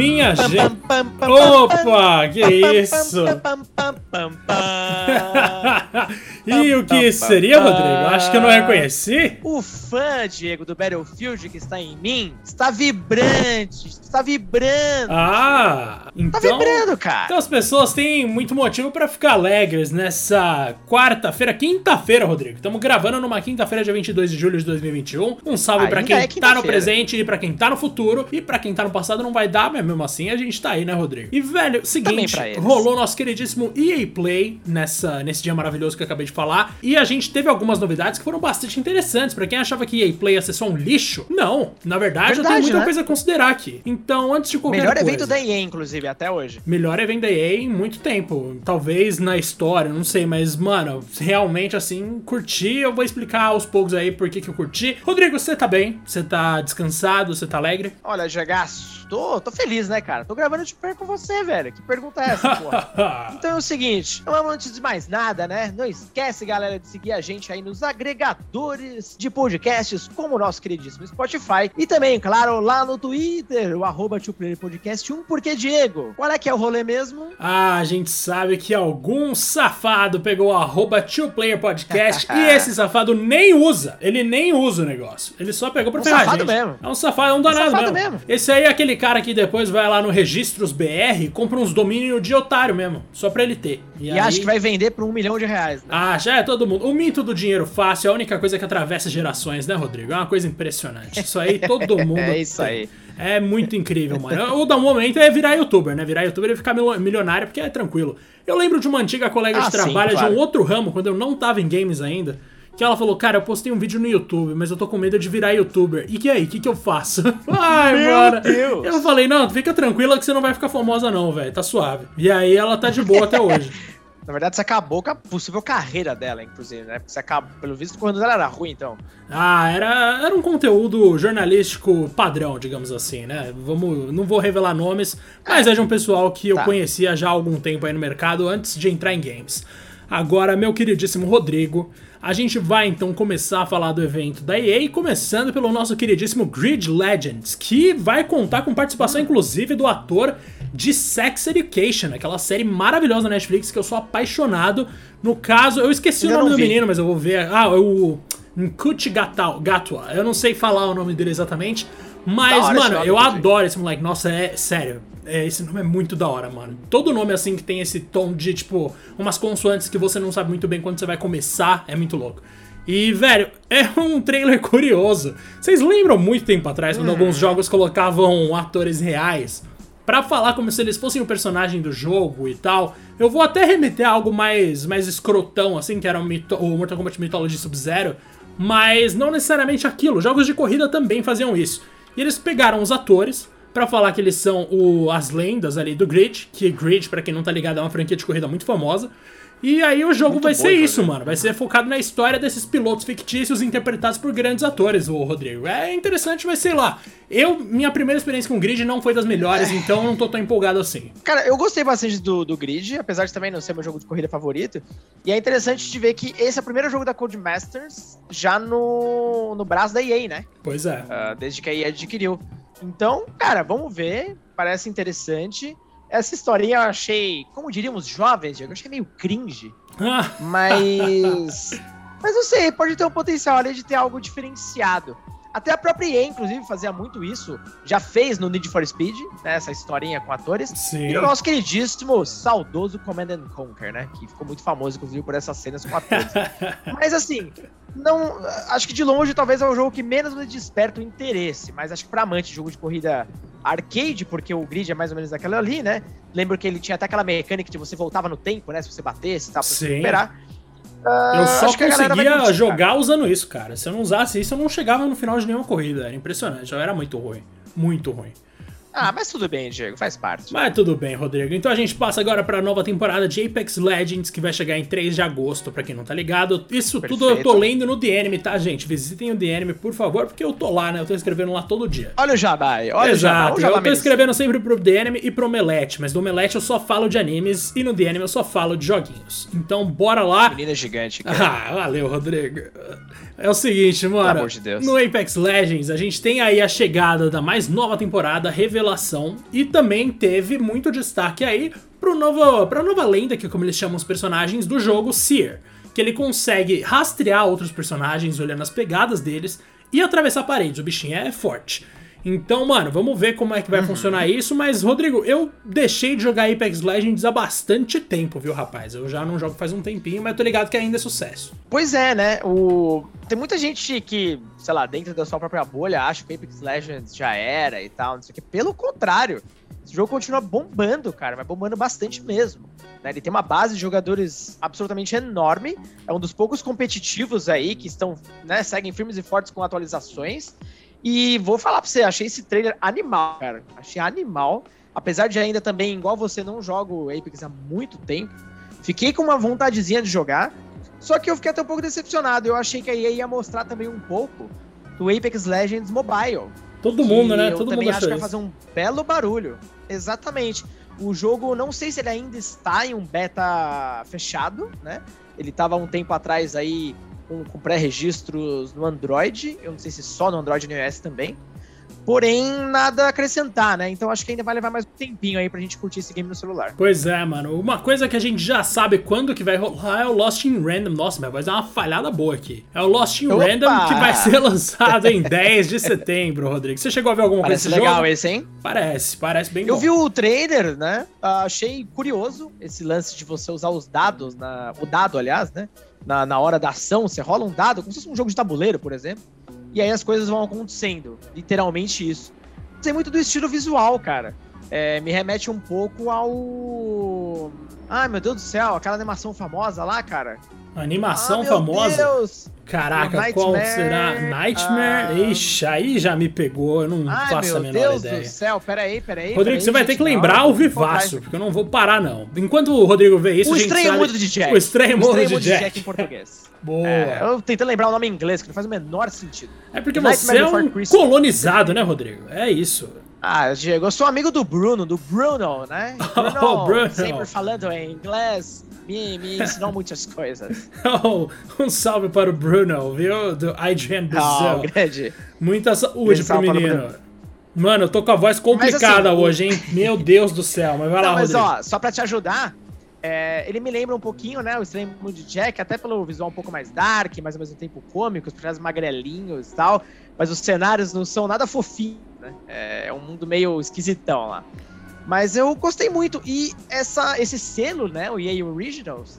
Minha gente. Opa, que isso? e o que seria, Rodrigo? Acho que eu não reconheci. O fã, Diego, do Battlefield que está em mim, está vibrante, está vibrando. Ah, então. Tá vibrando, cara. Então as pessoas têm muito motivo pra ficar alegres nessa quarta-feira, quinta-feira, Rodrigo. Estamos gravando numa quinta-feira, dia 22 de julho de 2021. Um salve Ainda quem é tá no presente e pra quem tá no futuro. E pra quem tá no passado não vai dar, mas mesmo assim a gente tá aí, né, Rodrigo? E, velho, seguinte, rolou nosso queridíssimo EA Play nessa, nesse dia maravilhoso que eu acabei de falar. E a gente teve algumas novidades que foram bastante interessantes. Pra quem achava que EA Play ia ser só um lixo, não. Na verdade, eu tenho Verdade, muita né? coisa a considerar aqui. Então, antes de qualquer Melhor coisa... evento da EA, inclusive, até hoje. Melhor evento da EA em muito tempo. Talvez na história, não sei, mas, mano, realmente assim, curti. Eu vou explicar aos poucos aí por que, que eu curti. Rodrigo, você tá bem? Você tá descansado? Você tá alegre? Olha, Jagaço, tô, tô feliz, né, cara? Tô gravando de pé com você, velho. Que pergunta é essa, porra? Então é o seguinte, vamos antes de mais nada, né? Não esquece, galera, de seguir a gente aí nos agregadores de podcasts, como o nosso queridíssimo Spotify. E também, claro, lá no Twitter, o arroba Podcast 1, porque, Diego, qual é que é o rolê mesmo? Ah, a gente sabe que algum safado pegou o arroba 2playerpodcast e esse safado nem usa. Ele nem usa o negócio. Ele só pegou pra Um ferrar safado gente. mesmo. É um safado, é um danado safado mesmo. mesmo. Esse aí é aquele cara que depois vai lá no Registros BR e compra uns domínios de otário mesmo, só pra ele ter. E, aí- acho que vai vender por um milhão de reais, né? Ah, já é todo mundo. O mito do dinheiro fácil é a única coisa que atravessa gerações, né, Rodrigo? É uma coisa impressionante. Isso aí todo mundo. É isso tem. aí. É muito incrível, mano. O da momento é virar youtuber, né? Virar youtuber e ficar mil- milionário, porque é tranquilo. Eu lembro de uma antiga colega Ah, de sim, trabalho claro. de um outro ramo, quando eu não tava em games ainda. Que ela falou, cara, eu postei um vídeo no YouTube, mas eu tô com medo de virar youtuber. E que aí, o que, que eu faço? Ai, Meu mano. Deus. Eu falei, não, fica tranquila que você não vai ficar famosa, não, velho. Tá suave. E aí ela tá de boa até hoje. Na verdade, você acabou com a possível carreira dela, inclusive, né? Porque você acabou, pelo visto, quando ela era ruim, então. Ah, era, era um conteúdo jornalístico padrão, digamos assim, né? Vamos, não vou revelar nomes, mas é de um pessoal que eu Tá. conhecia já há algum tempo aí no mercado antes de entrar em games. Agora, meu queridíssimo Rodrigo, a gente vai então começar a falar do evento da EA, começando pelo nosso queridíssimo Grid Legends, que vai contar com participação inclusive do ator de Sex Education, aquela série maravilhosa da Netflix que eu sou apaixonado. No caso, eu esqueci Ainda o nome do vi. menino, mas eu vou ver. Ah, é o Gatal- Gatwa. Eu não sei falar o nome dele exatamente. Mas, hora mano, eu adoro esse moleque. Nossa, é sério. É, esse nome é muito da hora, mano. Todo nome assim que tem esse tom de, tipo, umas consoantes que você não sabe muito bem quando você vai começar, é muito louco. E, velho, é um trailer curioso. Vocês lembram muito tempo atrás quando alguns jogos colocavam atores reais Pra falar como se eles fossem o personagem do jogo e tal, eu vou até remeter a algo mais, mais escrotão, assim, que era o, Mito- o Mortal Kombat Mythology Sub-Zero, mas não necessariamente aquilo. Jogos de corrida também faziam isso. E eles pegaram os atores pra falar que eles são o- as lendas ali do Grid, que Grid, pra quem não tá ligado, é uma franquia de corrida muito famosa. E aí o jogo Muito vai bom, ser isso, mano. Vai ser focado na história desses pilotos fictícios interpretados por grandes atores, o Rodrigo. É interessante, mas sei lá. Eu, minha primeira experiência com Grid não foi das melhores, então eu não tô tão empolgado assim. Cara, eu gostei bastante do, do Grid, apesar de também não ser meu jogo de corrida favorito. E é interessante de ver que esse é o primeiro jogo da Codemasters já no, no braço da EA, né? Pois é. Ah, desde que a EA adquiriu. Então, cara, vamos ver. Parece interessante. Essa historinha eu achei, como diríamos jovens, Diego, eu achei meio cringe. Mas. mas não sei, pode ter um potencial ali de ter algo diferenciado. Até a própria EA, inclusive, fazia muito isso. Já fez no Need for Speed, né? Essa historinha com atores. sim. E o nosso queridíssimo, saudoso Command and Conquer, né? Que ficou muito famoso, inclusive, por essas cenas com atores. mas assim, não. Acho que de longe talvez é o jogo que menos me desperta o interesse. Mas acho que pra amante de jogo de corrida arcade, porque o grid é mais ou menos daquela ali, né? Lembro que ele tinha até aquela mecânica de você voltava no tempo, né? Se você batesse e tal, pra Sim. você recuperar. Eu só conseguia jogar usando isso, cara. Se eu não usasse isso, eu não chegava no final de nenhuma corrida. Era impressionante. Eu era muito ruim. Muito ruim. Ah, mas tudo bem, Diego, faz parte. Mas tudo bem, Rodrigo. Então a gente passa agora pra nova temporada de Apex Legends, que vai chegar em 3 de agosto, pra quem não tá ligado. Isso tudo eu tô Perfeito. lendo no DNM, tá, gente? Visitem o DNM, por favor, porque eu tô lá, né? Eu tô escrevendo lá todo dia. Olha o Jabá aí, olha Exato, o Jabá eu tô escrevendo sempre pro DNM e pro Omelete, mas do Omelete eu só falo de animes e no DNM eu só falo de joguinhos. Então bora lá. Menina gigante, cara. Ah, valeu, Rodrigo. É o seguinte, mano. de. No Apex Legends, a gente tem aí a chegada da mais nova temporada, revelação e também teve muito destaque aí pro novo, pra nova lenda, que é como eles chamam os personagens do jogo, Seer. Que ele consegue rastrear outros personagens olhando as pegadas deles e atravessar paredes. O bichinho é forte. Então, mano, vamos ver como é que vai uhum. funcionar isso. Mas, Rodrigo, eu deixei de jogar Apex Legends há bastante tempo, viu, rapaz? Eu já não jogo faz um tempinho, mas tô ligado que ainda é sucesso. Pois é, né? O... Tem muita gente que, sei lá, dentro da sua própria bolha, acha que Apex Legends já era e tal, não sei o que. Pelo contrário, esse jogo continua bombando, cara, mas bombando bastante mesmo. Né? Ele tem uma base de jogadores absolutamente enorme. É um dos poucos competitivos aí que estão, né, seguem firmes e fortes com atualizações. E vou falar pra você, achei esse trailer animal, cara. Achei animal. Apesar de ainda também, igual você, não jogo Apex há muito tempo. Fiquei com uma vontadezinha de jogar. Só que eu fiquei até um pouco decepcionado. Eu achei que a EA ia mostrar também um pouco do Apex Legends Mobile. Todo mundo, né? Todo eu também acho que vai fazer um belo barulho. Exatamente. O jogo, não sei se ele ainda está em um beta fechado, né? Ele estava um tempo atrás aí com, com pré-registros no Android, eu não sei se só no Android e no iOS também. Porém, nada a acrescentar, né? Então acho que ainda vai levar mais um tempinho aí pra gente curtir esse game no celular. Pois é, mano. Uma coisa que a gente já sabe quando que vai rolar é o Lost in Random. Nossa, minha voz uma falhada boa aqui. É o Lost in Opa! Random que vai ser lançado em 10 de setembro, Rodrigo. Você chegou a ver alguma parece coisa desse legal esse, hein? Parece, parece bem Eu bom. vi o trailer, né? Uh, achei curioso esse lance de você usar os dados, na... o dado, aliás, né? Na, na hora da ação, você rola um dado, como se fosse um jogo de tabuleiro, por exemplo, e aí as coisas vão acontecendo. Literalmente isso. Tem muito do estilo visual, cara. É, me remete um pouco ao. Ai, meu Deus do céu, aquela animação famosa lá, cara. Animação ah, famosa? Deus. Caraca, qual será? Nightmare? Ah... Ixi, aí já me pegou, eu não Ai, faço a menor Deus ideia. Meu Deus do céu, peraí, peraí. Rodrigo, peraí, você vai ter que lembrar ao vivaço, porque eu não vou parar, não. Enquanto o Rodrigo vê isso, o a gente estranho sabe... mundo de Jack. O estranho mundo, de, Jack. de Jack em português. Boa. É, eu tentando lembrar o nome em inglês, que não faz o menor sentido. É porque você é um colonizado, né, Rodrigo? É isso. Ah, Diego, eu sou amigo do Bruno, do Bruno, né? Bruno, oh, Bruno. sempre falando em inglês me, me ensinou muitas coisas. Oh, um salve para o Bruno, viu? Do Adrian Brazil. Oh, grande. Muita saúde pro menino. Mano, eu tô com a voz complicada assim, hoje, hein? Meu Deus do céu, mas vai Não, lá, Mas Rodrigo. ó, só pra te ajudar, é, ele me lembra um pouquinho, né, o Extreme de Jack, até pelo visual um pouco mais dark, mas ao mesmo tempo cômico, os personagens magrelinhos e tal, mas os cenários não são nada fofinhos, né? É, é um mundo meio esquisitão lá. Mas eu gostei muito. E essa, esse selo, né, o EA Originals,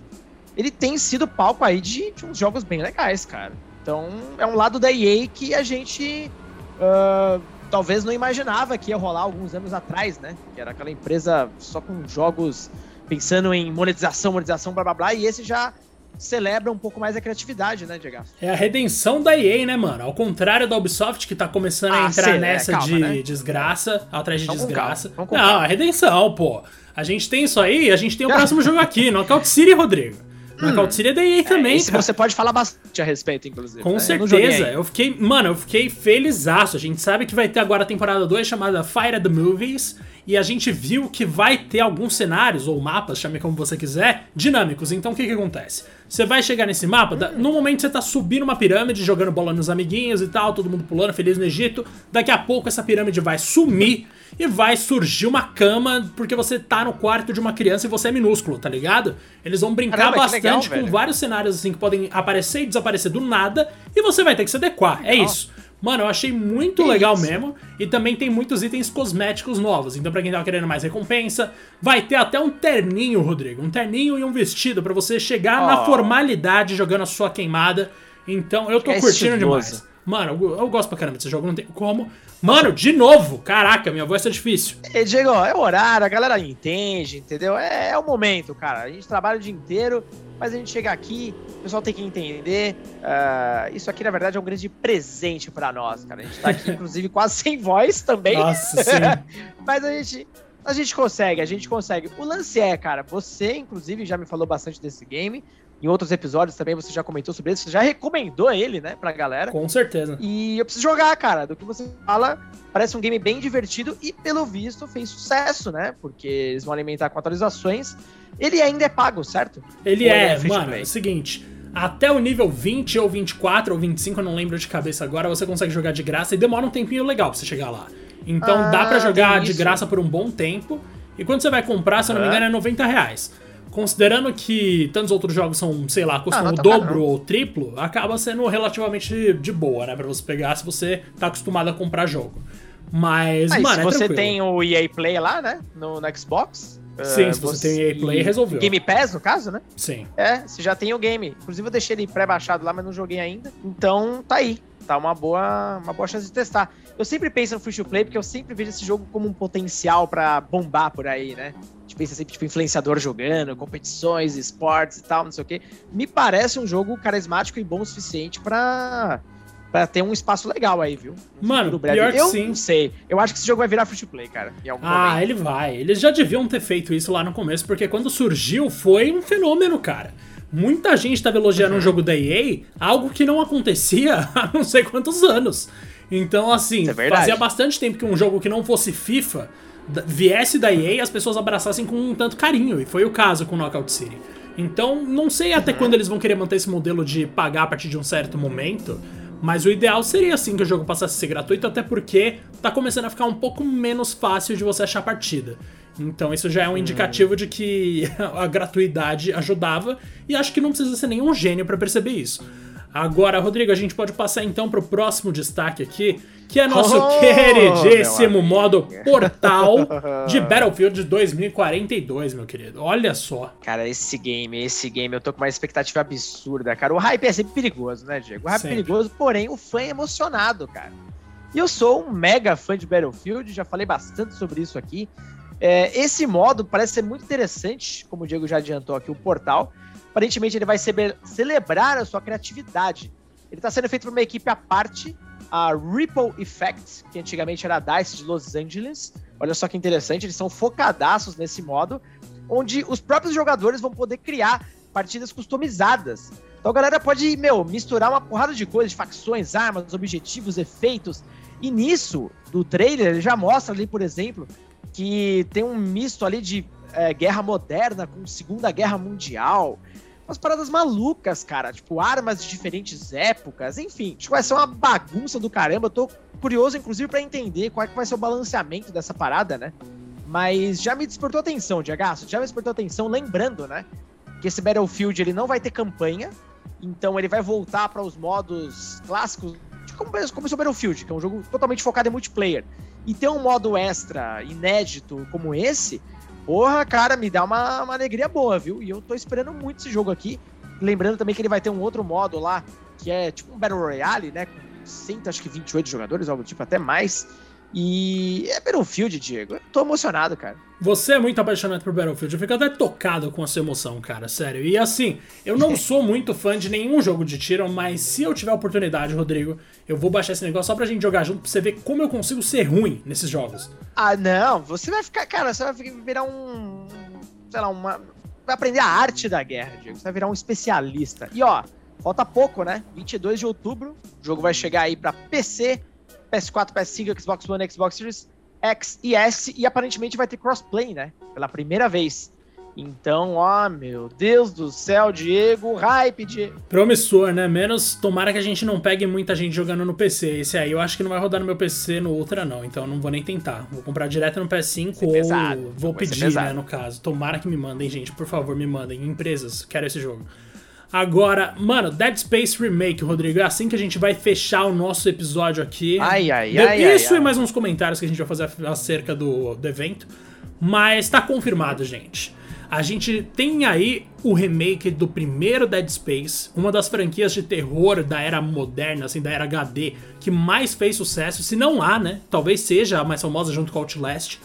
ele tem sido palco aí de, de uns jogos bem legais, cara. Então é um lado da EA que a gente uh, talvez não imaginava que ia rolar alguns anos atrás, né? Que era aquela empresa só com jogos pensando em monetização, monetização, blá blá blá, e esse já celebra um pouco mais a criatividade, né, Diego? É a redenção da EA, né, mano? Ao contrário da Ubisoft, que tá começando ah, a entrar nessa é, calma, de né? desgraça, atrás de Vamos desgraça. Não, a redenção, pô. A gente tem isso aí, a gente tem o próximo jogo aqui, Knockout City, Rodrigo. Hum. Knockout City é da EA também, é, cara. Você pode falar bastante a respeito, inclusive. Com né? certeza. Eu, eu, fiquei, mano, eu fiquei felizaço. A gente sabe que vai ter agora a temporada 2 chamada Fire the Movies e a gente viu que vai ter alguns cenários, ou mapas, chame como você quiser, dinâmicos. Então o que que acontece? Você vai chegar nesse mapa, no momento você tá subindo uma pirâmide, jogando bola nos amiguinhos e tal, todo mundo pulando, feliz no Egito. Daqui a pouco essa pirâmide vai sumir e vai surgir uma cama porque você tá no quarto de uma criança e você é minúsculo, tá ligado? Eles vão brincar Caramba, bastante legal, com velho. vários cenários assim que podem aparecer e desaparecer do nada e você vai ter que se adequar. É isso. Mano, eu achei muito que legal isso? mesmo. E também tem muitos itens cosméticos novos. Então, pra quem tava querendo mais recompensa, vai ter até um terninho, Rodrigo. Um terninho e um vestido para você chegar oh. na formalidade jogando a sua queimada. Então, eu tô é curtindo demais. Mano, eu, eu, gosto pra caramba desse jogo, não tem como. Mano, de novo! Caraca, minha voz tá difícil. É, Diego, é o horário, a galera entende, entendeu? É, é o momento, cara. A gente trabalha o dia inteiro mas a gente chega aqui, o pessoal tem que entender. Uh, isso aqui, na verdade, é um grande presente para nós, cara. A gente tá aqui, inclusive, quase sem voz também. Nossa, sim. mas a gente, a gente consegue, a gente consegue. O lance é, cara, você, inclusive, já me falou bastante desse game. Em outros episódios também você já comentou sobre ele, você já recomendou ele, né, pra galera. Com certeza. E eu preciso jogar, cara. Do que você fala, parece um game bem divertido e, pelo visto, fez sucesso, né? Porque eles vão alimentar com atualizações. Ele ainda é pago, certo? Ele ou é, é mano, é o seguinte. Até o nível 20 ou 24 ou 25, eu não lembro de cabeça agora, você consegue jogar de graça e demora um tempinho legal pra você chegar lá. Então Ah, dá pra jogar de isso. graça por um bom tempo. E quando você vai comprar, se eu não me engano, é 90 reais. Considerando que tantos outros jogos são, sei lá, custam Ah, o tá dobro ou o triplo, acaba sendo relativamente de boa, né? Pra você pegar se você tá acostumado a comprar jogo. Mas, Mas mano, se é você tranquilo. tem o EA Play lá, né? No, no Xbox. Sim, eh, se você tem o EA Play, resolveu. Game Pass, no caso, né? Sim. É, você já tem o game. Inclusive eu deixei ele pré-baixado lá, mas não joguei ainda. Então tá aí. Tá uma boa, uma boa chance de testar. Eu sempre penso no free to play porque eu sempre vejo esse jogo como um potencial pra bombar por aí, né? Gente pensa sempre tipo influenciador jogando, competições, esportes e tal, não sei o quê. Me parece um jogo carismático e bom o suficiente pra para ter um espaço legal aí, viu? Mano, breve. pior que eu sim. não sei. Eu acho que esse jogo vai virar free to play, cara. Ah, momento. ele vai. Eles já deviam ter feito isso lá no começo, porque quando surgiu foi um fenômeno, cara. Muita gente tava elogiando Uhum. um jogo da EA, algo que não acontecia há não sei quantos anos. Então, assim, é fazia bastante tempo que um jogo que não fosse FIFA viesse da EA e as pessoas abraçassem com um tanto carinho. E foi o caso com Knockout City. Então, não sei Uhum. até quando eles vão querer manter esse modelo de pagar a partir de um certo momento. Mas o ideal seria assim que o jogo passasse a ser gratuito, até porque tá começando a ficar um pouco menos fácil de você achar partida. Então isso já é um indicativo de que a gratuidade ajudava, e acho que não precisa ser nenhum gênio pra perceber isso. Agora, Rodrigo, a gente pode passar então pro próximo destaque aqui, que é nosso Oh, queridíssimo modo Portal de Battlefield 2042, meu querido. Olha só. Cara, esse game, esse game, eu tô com uma expectativa absurda, cara. O hype é sempre perigoso, né, Diego? O hype Sempre. é perigoso, porém o fã é emocionado, cara. E eu sou um mega fã de Battlefield, já falei bastante sobre isso aqui. É, esse modo parece ser muito interessante, como o Diego já adiantou aqui, o portal. Aparentemente ele vai celebrar a sua criatividade. Ele está sendo feito por uma equipe à parte, a Ripple Effect, que antigamente era a DICE de Los Angeles. Olha só que interessante, eles são focadaços nesse modo, onde os próprios jogadores vão poder criar partidas customizadas. Então a galera pode, meu, misturar uma porrada de coisas, de facções, armas, objetivos, efeitos. E nisso, do trailer, ele já mostra ali, por exemplo, que tem um misto ali de é, guerra moderna com Segunda Guerra Mundial. Umas paradas malucas, cara. Tipo, armas de diferentes épocas. Enfim, acho vai ser uma bagunça do caramba. Eu tô curioso, inclusive, pra entender qual é que vai ser o balanceamento dessa parada, né? Mas já me despertou atenção, Diego. Já me despertou atenção, lembrando, né? Que esse Battlefield ele não vai ter campanha. Então ele vai voltar para os modos clássicos de como começou o Battlefield, que é um jogo totalmente focado em multiplayer. E ter um modo extra inédito como esse, porra, cara, me dá uma, uma alegria boa, viu? E eu tô esperando muito esse jogo aqui. Lembrando também que ele vai ter um outro modo lá, que é tipo um Battle Royale, né? Com 100, acho que 28 jogadores, algo tipo, até mais. E é Battlefield, Diego. Eu tô emocionado, cara. Você é muito apaixonado por Battlefield, eu fico até tocado com a sua emoção, cara, sério. E assim, eu não sou muito fã de nenhum jogo de tiro, mas se eu tiver oportunidade, Rodrigo, eu vou baixar esse negócio só pra gente jogar junto, pra você ver como eu consigo ser ruim nesses jogos. Ah, não, você vai ficar, cara, você vai virar um, sei lá, uma, vai aprender a arte da guerra, Diego, você vai virar um especialista. E ó, falta pouco, né? 22 de outubro, o jogo vai chegar aí pra PC, PS4, PS5, Xbox One, Xbox Series X e S, e aparentemente vai ter crossplay, né? Pela primeira vez. Então, ó, meu Deus do céu, Diego, hype, Diego. Promissor, né? Menos tomara que a gente não pegue muita gente jogando no PC. Esse aí eu acho que não vai rodar no meu PC no Ultra, não. Então eu não vou nem tentar. Vou comprar direto no PS5 ser ou pesado. vou Vai pedir, né? No caso. Tomara que me mandem, gente. Por favor, me mandem. Empresas, quero esse jogo. Agora, mano, Dead Space Remake, Rodrigo, é assim que a gente vai fechar o nosso episódio aqui. Ai, ai, De- ai, Isso ai, e ai. mais uns comentários que a gente vai fazer acerca do, do evento. Mas tá confirmado, gente. A gente tem aí o remake do primeiro Dead Space, uma das franquias de terror da era moderna, assim, da era HD, que mais fez sucesso, se não há, né? Talvez seja a mais famosa junto com Outlast.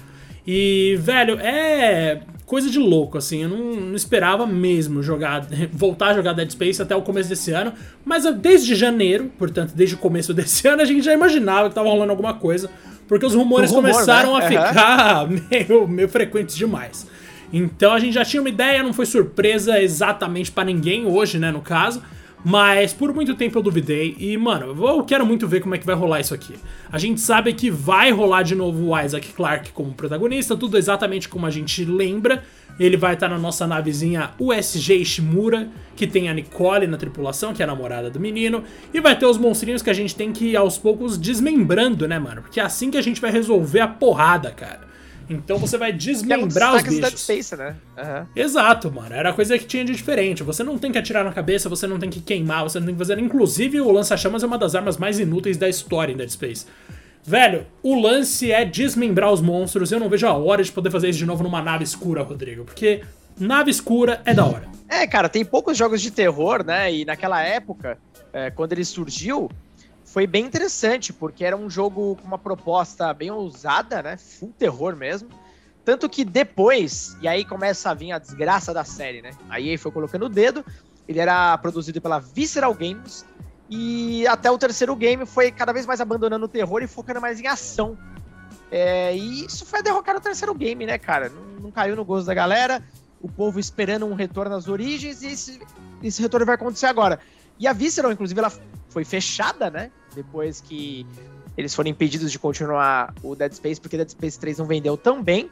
E, velho, é coisa de louco, assim. Eu não, não esperava mesmo jogar, voltar a jogar Dead Space até o começo desse ano. Mas desde janeiro, portanto, desde o começo desse ano, a gente já imaginava que tava rolando alguma coisa. Porque os rumores rumor, começaram né? a ficar meio, meio frequentes demais. Então a gente já tinha uma ideia, não foi surpresa exatamente pra ninguém hoje, né, no caso. Mas por muito tempo eu duvidei e, mano, eu quero muito ver como é que vai rolar isso aqui. A gente sabe que vai rolar de novo o Isaac Clarke como protagonista, tudo exatamente como a gente lembra. Ele vai estar na nossa navezinha USG Ishimura, que tem a Nicole na tripulação, que é a namorada do menino. E vai ter os monstrinhos que a gente tem que ir aos poucos desmembrando, né, mano? Porque é assim que a gente vai resolver a porrada, cara. Então você vai desmembrar é os bichos. Dead Space, né? Uhum. Exato, mano. Era a coisa que tinha de diferente. Você não tem que atirar na cabeça, você não tem que queimar, você não tem que fazer. Inclusive, o lança-chamas é uma das armas mais inúteis da história em Dead Space. Velho, o lance é desmembrar os monstros. Eu não vejo a hora de poder fazer isso de novo numa nave escura, Rodrigo. Porque nave escura é da hora. É, cara, tem poucos jogos de terror, né? E naquela época, é, quando ele surgiu, foi bem interessante, porque era um jogo com uma proposta bem ousada, né? Full terror mesmo. Tanto que depois, e aí começa a vir a desgraça da série, né? Aí foi colocando o dedo. Ele era produzido pela Visceral Games, e até o terceiro game foi cada vez mais abandonando o terror e focando mais em ação. É, e isso foi derrocar o terceiro game, né, cara? Não, não, caiu no gosto da galera. O povo esperando um retorno às origens e esse, esse retorno vai acontecer agora. E a Visceral, inclusive, ela foi fechada, né? Depois que eles foram impedidos de continuar o Dead Space, porque Dead Space 3 não vendeu tão bem.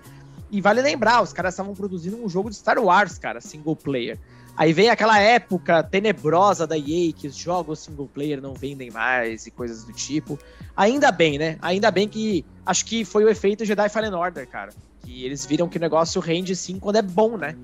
E vale lembrar, os caras estavam produzindo um jogo de Star Wars, cara, single player. Aí vem aquela época tenebrosa da EA que os jogos single player não vendem mais e coisas do tipo. Ainda bem, né? Ainda bem que acho que foi o efeito Jedi Fallen Order, cara. Que eles viram que o negócio rende sim quando é bom, né?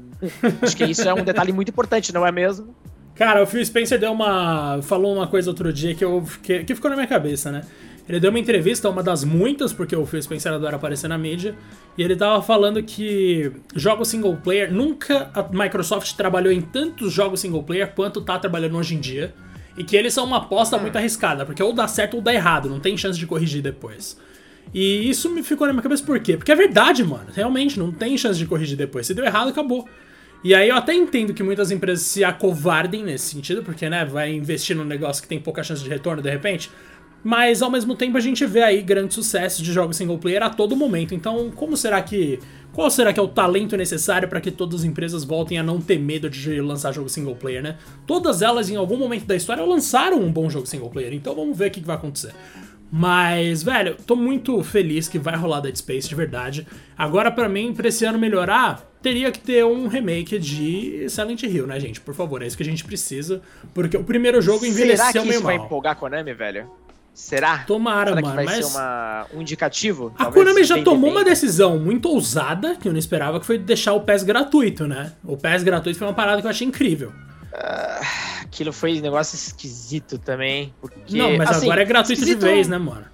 acho que isso é um detalhe muito importante, não é mesmo? Cara, o Phil Spencer deu uma. falou uma coisa outro dia que, eu, que, que ficou na minha cabeça, né? Ele deu uma entrevista, uma das muitas, porque o Phil Spencer adora aparecer na mídia, e ele tava falando que jogos single player, nunca a Microsoft trabalhou em tantos jogos single player quanto tá trabalhando hoje em dia, e que eles são uma aposta muito arriscada, porque ou dá certo ou dá errado, não tem chance de corrigir depois. E isso me ficou na minha cabeça por quê? Porque é verdade, mano. Realmente, não tem chance de corrigir depois. Se deu errado, acabou. E aí eu até entendo que muitas empresas se acovardem nesse sentido, porque, né, vai investir num negócio que tem pouca chance de retorno de repente. Mas ao mesmo tempo a gente vê aí grandes sucessos de jogos single player a todo momento. Então, como será que. Qual será que é o talento necessário para que todas as empresas voltem a não ter medo de lançar jogo single player, né? Todas elas, em algum momento da história, lançaram um bom jogo single player. Então vamos ver o que vai acontecer. Mas, velho, tô muito feliz que vai rolar Dead Space de verdade. Agora, para mim, pra esse ano melhorar, teria que ter um remake de Silent Hill, né, gente? Por favor, é isso que a gente precisa. Porque o primeiro jogo envelheceu Será que meio isso mal. vai empolgar a Konami, velho? Será? Tomara, Será mano. vai mas ser uma, um indicativo? a Konami já tomou bem. uma decisão muito ousada, que eu não esperava, que foi deixar o PES gratuito, né? O PES gratuito foi uma parada que eu achei incrível. Ah, aquilo foi um negócio esquisito também. Porque, não, mas assim, agora é gratuito de esquisito- vez, né, mano?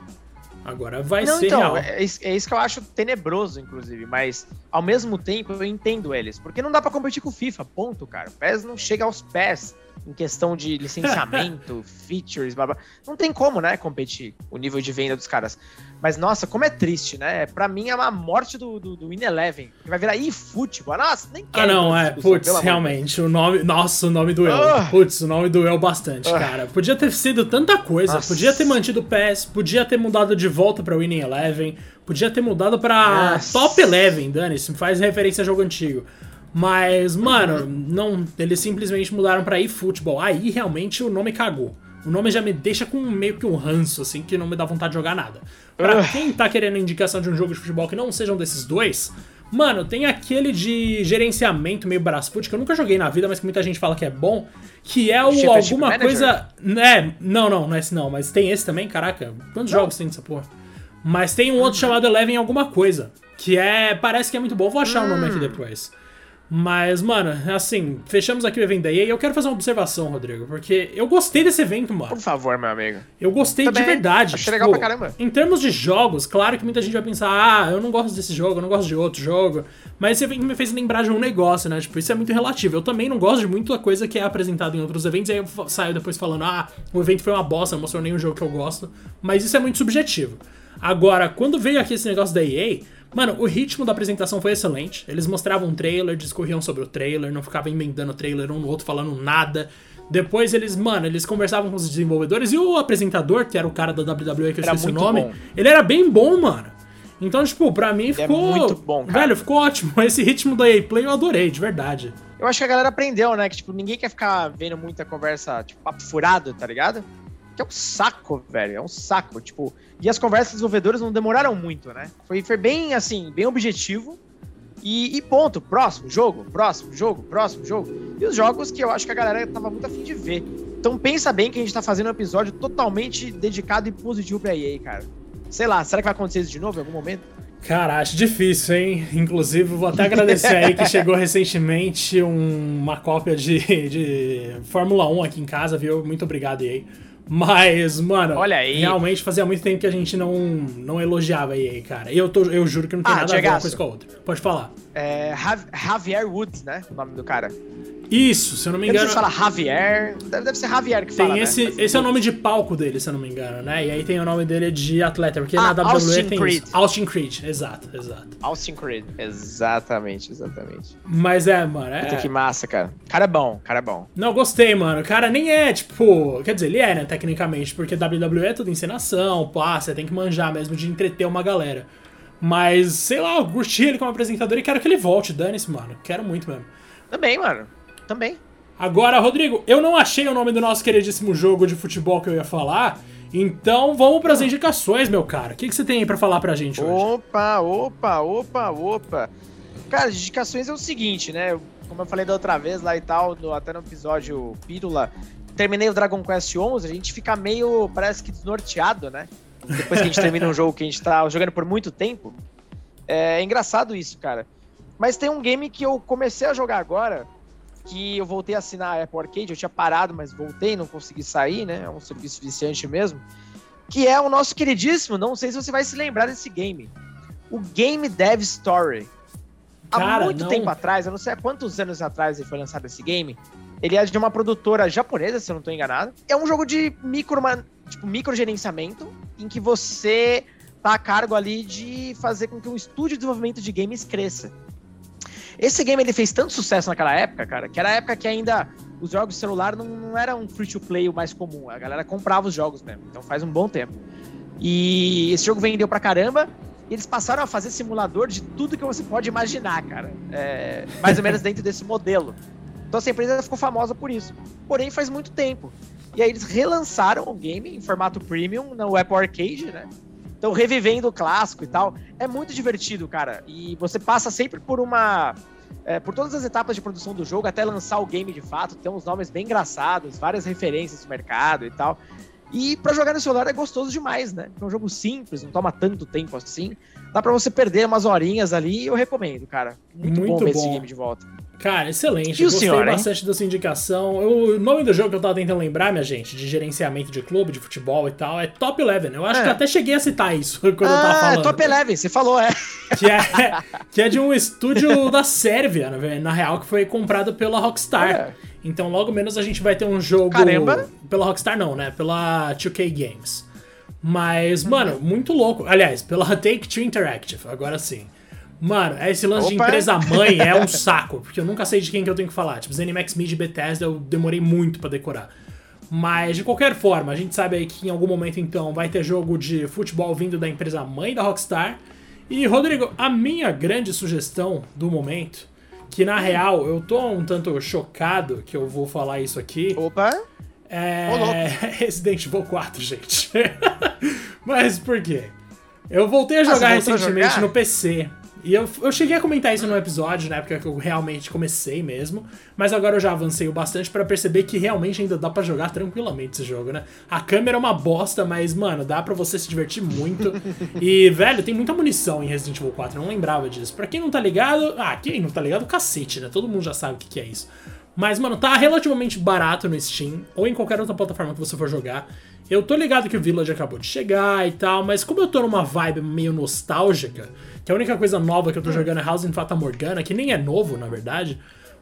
Agora vai Não, ser então, real. é, isso- é isso que eu acho tenebroso, inclusive, mas ao mesmo tempo eu entendo eles, porque não dá pra competir com o FIFA, ponto, cara. O PES não chega aos pés em questão de licenciamento, features, blá, blá. Não tem como, né, competir o nível de venda dos caras. Mas, nossa, como é triste, né? Pra mim é uma morte do, do, do Ineleven, que vai virar eFootball. Nossa, nem Ah, quero não, essa é. Putz, realmente, o nome. Nossa, o nome doeu. Ah. Putz, o nome doeu bastante, Ah. cara. Podia ter sido tanta coisa. Nossa. Podia ter mantido o PES, podia ter mudado de volta pra Winning Eleven, podia ter mudado pra Nossa. Top Eleven, dane-se, faz referência a jogo antigo. Mas, mano, não, eles simplesmente mudaram pra eFootball. Aí realmente o nome cagou. O nome já me deixa com meio que um ranço, assim, que não me dá vontade de jogar nada. Pra quem tá querendo indicação de um jogo de futebol que não sejam desses dois, mano, tem aquele de gerenciamento meio Brasfoot, que eu nunca joguei na vida, mas que muita gente fala que é bom, que é o alguma coisa. É, não, não, não é esse não, mas tem esse também, caraca. Quantos jogos tem dessa porra? Mas tem um outro chamado Eleven alguma coisa, que é. Parece que é muito bom. Vou achar o nome Hum. aqui depois. Mas, mano, assim, fechamos aqui o evento da EA e eu quero fazer uma observação, Rodrigo, porque eu gostei desse evento, mano. Por favor, meu amigo. Eu gostei Também, de verdade. achei legal pra caramba. Em termos de jogos, claro que muita gente vai pensar, ah, eu não gosto desse jogo, eu não gosto de outro jogo. Mas esse evento me fez lembrar de um negócio, né? Tipo, isso é muito relativo. Eu também não gosto de muita coisa que é apresentada em outros eventos, e aí eu saio depois falando, ah, o evento foi uma bosta, não mostrou nenhum jogo que eu gosto. Mas isso é muito subjetivo. Agora, quando veio aqui esse negócio da EA, mano, o ritmo da apresentação foi excelente. Eles mostravam um trailer, discorriam sobre o trailer, não ficavam emendando o trailer um no outro falando nada. Depois eles, mano, eles conversavam com os desenvolvedores e o apresentador, que era o cara da WWE que eu Era esqueci o nome, bom. ele era bem bom, mano. Então, tipo, pra mim é ficou. muito bom, cara. Velho, ficou ótimo. Esse ritmo da EA Play eu adorei, de verdade. Eu acho que a galera aprendeu, né? Que, tipo, ninguém quer ficar vendo muita conversa, tipo, papo furado, tá ligado? Que é um saco, velho. É um saco. Tipo, e as conversas dos desenvolvedores não demoraram muito, né? Foi, foi bem, assim, bem objetivo. E, e, ponto. Próximo jogo, próximo jogo, próximo jogo. E os jogos que eu acho que a galera tava muito afim de ver. Então pensa bem que a gente tá fazendo um episódio totalmente dedicado e positivo pra EA, cara. Sei lá, será que vai acontecer isso de novo em algum momento? Cara, acho difícil, hein? Inclusive, vou até agradecer aí que chegou recentemente um, uma cópia de, de Fórmula 1 aqui em casa, viu? Muito obrigado, EA. Mas, mano, Olha aí. realmente fazia muito tempo que a gente não, não elogiava a EA, cara. Eu, tô, eu juro que não tem Ah, nada a ver uma coisa com a outra. Pode falar. É, Jav- Javier Woods, né? O nome do cara. Isso, se eu não me engano. se fala Javier. Deve, deve ser Javier que Tem fala. esse, né? Mas- esse é o nome de palco dele, se eu não me engano, né? E aí tem o nome dele de atleta, porque Ah, na WWE Austin tem Creed. isso. Austin Creed, exato, exato. Austin Creed. Exatamente, exatamente. Mas é, mano, é. Puta que massa, cara. Cara é bom, cara é bom. Não, gostei, mano. O cara nem é, tipo. Quer dizer, ele é, né, tecnicamente, porque WWE é tudo encenação, pá, você tem que manjar mesmo de entreter uma galera. Mas, sei lá, eu curti ele como apresentador e quero que ele volte, dane-se, mano. Quero muito mesmo. Também, mano. Também. Agora, Rodrigo, eu não achei o nome do nosso queridíssimo jogo de futebol que eu ia falar. Então vamos pras indicações, meu cara. O que, que você tem aí pra falar pra gente hoje? Opa, opa, opa, opa. Cara, as indicações é o seguinte, né? Como eu falei da outra vez lá e tal, no- até no episódio Pílula, terminei o Dragon Quest XI, a gente fica meio, parece que desnorteado, né? Depois que a gente termina um jogo que a gente tá jogando por muito tempo. É engraçado isso, cara. Mas tem um game que eu comecei a jogar agora, que eu voltei a assinar a Apple Arcade, eu tinha parado, mas voltei, não consegui sair, né? É um serviço viciante mesmo. Que é o nosso queridíssimo, não sei se você vai se lembrar desse game. O Game Dev Story. Há Cara, muito não. tempo atrás, eu não sei há quantos anos atrás ele foi lançado esse game. Ele é de uma produtora japonesa, se eu não estou enganado. É um jogo de micro, tipo, microgerenciamento, em que você tá a cargo ali de fazer com que um estúdio de desenvolvimento de games cresça. Esse game ele fez tanto sucesso naquela época, cara, que era a época que ainda os jogos de celular não, não eram um free to play o mais comum. A galera comprava os jogos mesmo. Então faz um bom tempo. E esse jogo vendeu pra caramba. E eles passaram a fazer simulador de tudo que você pode imaginar, cara. É, mais ou menos dentro desse modelo. Então essa empresa ficou famosa por isso. Porém, faz muito tempo. E aí eles relançaram o game em formato premium no Apple Arcade, né? Então, revivendo o clássico e tal. É muito divertido, cara. E você passa sempre por uma. é, por todas as etapas de produção do jogo até lançar o game de fato. Tem uns nomes bem engraçados, várias referências do mercado e tal. E pra jogar no celular é gostoso demais, né? É um jogo simples, não toma tanto tempo assim. Dá pra você perder umas horinhas ali e eu recomendo, cara. Muito, Muito bom ver esse bom. game de volta. Cara, excelente. E Gostei senhor, hein? bastante da sua indicação. Eu- o nome do jogo que eu tava tentando lembrar, minha gente, de gerenciamento de clube, de futebol e tal, é Top Eleven. Eu acho É. que eu até cheguei a citar isso quando eu tava ah, falando. é Top Eleven, você falou, é. Que é, que é de um estúdio da Sérvia, na, real, que foi comprado pela Rockstar. É. Então logo menos a gente vai ter um jogo. Caramba. Pela Rockstar não, né? Pela 2K Games. Mas, mano, muito louco. Aliás, pela Take-Two Interactive, agora sim. Mano, esse lance de Opa. empresa mãe é um saco, porque eu nunca sei de quem que eu tenho que falar. Tipo, ZeniMax Media e Bethesda eu demorei muito pra decorar. Mas, de qualquer forma, a gente sabe aí que em algum momento, então, vai ter jogo de futebol vindo da empresa mãe da Rockstar. E, Rodrigo, a minha grande sugestão do momento, que na real eu tô um tanto chocado que eu vou falar isso aqui, Opa. é louco. Resident Evil 4, gente. Mas por quê? Eu voltei a Ah, jogar voltou a recentemente jogar? no PC. E eu, eu cheguei a comentar isso no episódio, na época que eu realmente comecei mesmo. Mas agora eu já avancei bastante pra perceber que realmente ainda dá pra jogar tranquilamente esse jogo, né? A câmera é uma bosta, mas, mano, dá pra você se divertir muito. e, velho, tem muita munição em Resident Evil 4, eu não lembrava disso. Pra quem não tá ligado. Ah, quem não tá ligado, cacete, né? Todo mundo já sabe o que, que é isso. Mas, mano, tá relativamente barato no Steam, ou em qualquer outra plataforma que você for jogar. Eu tô ligado que o Village acabou de chegar e tal, mas como eu tô numa vibe meio nostálgica, que a única coisa nova que eu tô jogando é House in Fata Morgana, que nem é novo, na verdade.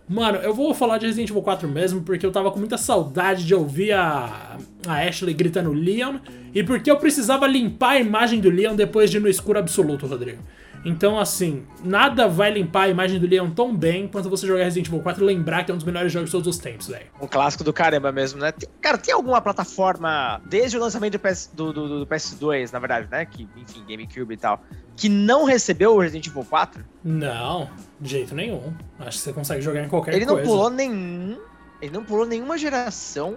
Mano, eu vou falar de Resident Evil 4 mesmo, porque eu tava com muita saudade de ouvir a, a Ashley gritando Leon, e porque eu precisava limpar a imagem do Leon depois de ir no escuro absoluto, Rodrigo. Então, assim, nada vai limpar a imagem do Leon tão bem quanto você jogar Resident Evil 4 e lembrar que é um dos melhores jogos de todos os tempos, velho. Um clássico do caramba mesmo, né? Cara, tem alguma plataforma, desde o lançamento do, PS, do, do- do PS2, na verdade, né? Que, enfim, GameCube e tal, que não recebeu o Resident Evil 4? Não, de jeito nenhum. Acho que você consegue jogar em qualquer Ele não coisa. pulou nenhum. Ele não pulou nenhuma geração.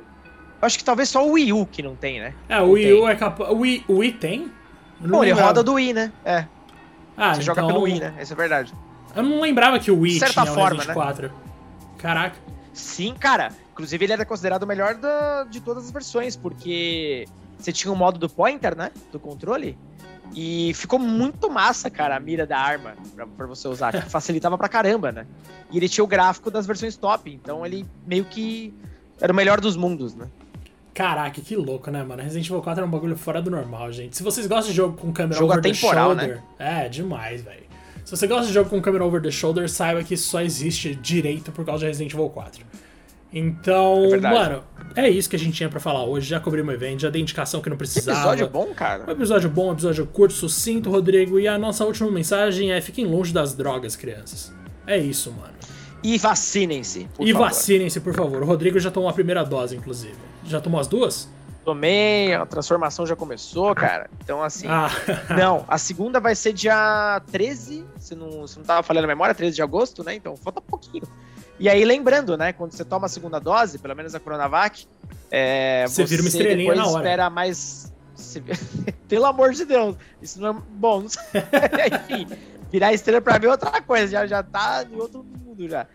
Acho que talvez só o Wii U que não tem, né? É, o Wii U é capaz. O Wii, o Wii tem? Não Bom, ele roda do Wii, né? É. Ah, Você joga então- pelo Wii, né? Isso é verdade. Eu não lembrava que o Wii certa tinha o forma, Resident 4. Caraca. Sim, cara. Inclusive, ele era considerado o melhor da- de todas as versões, porque você tinha o modo do pointer, né? Do controle. E ficou muito massa, cara, a mira da arma pra, pra você usar, que facilitava pra caramba, né? E ele tinha o gráfico das versões top, então ele meio que era o melhor dos mundos, né? Caraca, que louco, né, mano? Resident Evil 4 é um bagulho fora do normal, gente. Se vocês gostam de jogo com câmera Jogo over the atemporal, né? shoulder... É, demais, velho. Se você gosta de jogo com câmera over the shoulder, saiba que isso só existe direito por causa de Resident Evil 4. Então, É mano, é isso que a gente tinha pra falar hoje. Já cobrimos o evento, já dei indicação que não precisava. Episódio bom, Um cara. episódio bom, um episódio curto, sucinto, Rodrigo. E a nossa última mensagem é: fiquem longe das drogas, crianças. É isso, mano. E vacinem-se. e vacinem-se, por favor. O Rodrigo já tomou a primeira dose, inclusive. Já tomou as duas? Tomei, a transformação já começou, cara. Então, assim. Ah, Não, a segunda vai ser dia 13, se não, se não tava falhando a memória, 13 de agosto, né? Então falta pouquinho. E aí, lembrando, né? Quando você toma a segunda dose, pelo menos a Coronavac, é, Você vira uma estrelinha depois na hora. espera mais. se- Pelo amor de Deus, isso não é bom. não. Enfim, virar estrela pra mim é outra coisa, já, já tá em outro mundo já.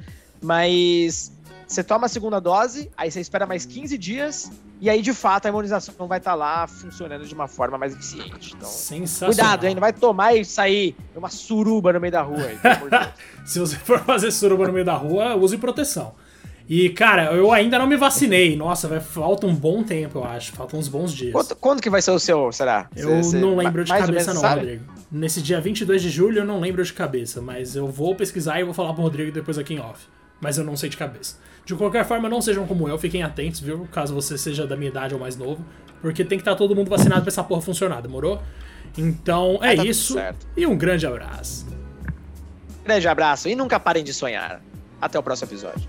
Mas você toma a segunda dose, aí você espera mais 15 dias, e aí de fato a imunização vai estar lá funcionando de uma forma mais eficiente. Então, sensacional. Cuidado, hein? Não vai tomar e sair uma suruba no meio da rua. Aí. Se você for fazer suruba no meio da rua, use proteção. E, cara, eu ainda não me vacinei. Nossa, vai, falta um bom tempo, eu acho. Faltam uns bons dias. Quando, quando que vai ser o seu, será? Eu Cê- cê- não lembro de cabeça, não, sabe? Rodrigo. Nesse dia 22 de julho eu não lembro de cabeça, mas eu vou pesquisar e vou falar pro Rodrigo depois aqui em off. Mas eu não sei de cabeça. De qualquer forma, não sejam como eu, fiquem atentos, viu? Caso você seja da minha idade ou mais novo. Porque tem que estar todo mundo vacinado pra essa porra funcionar, demorou? Então é Vai tá isso. E um grande abraço. Grande abraço e nunca parem de sonhar. Até o próximo episódio.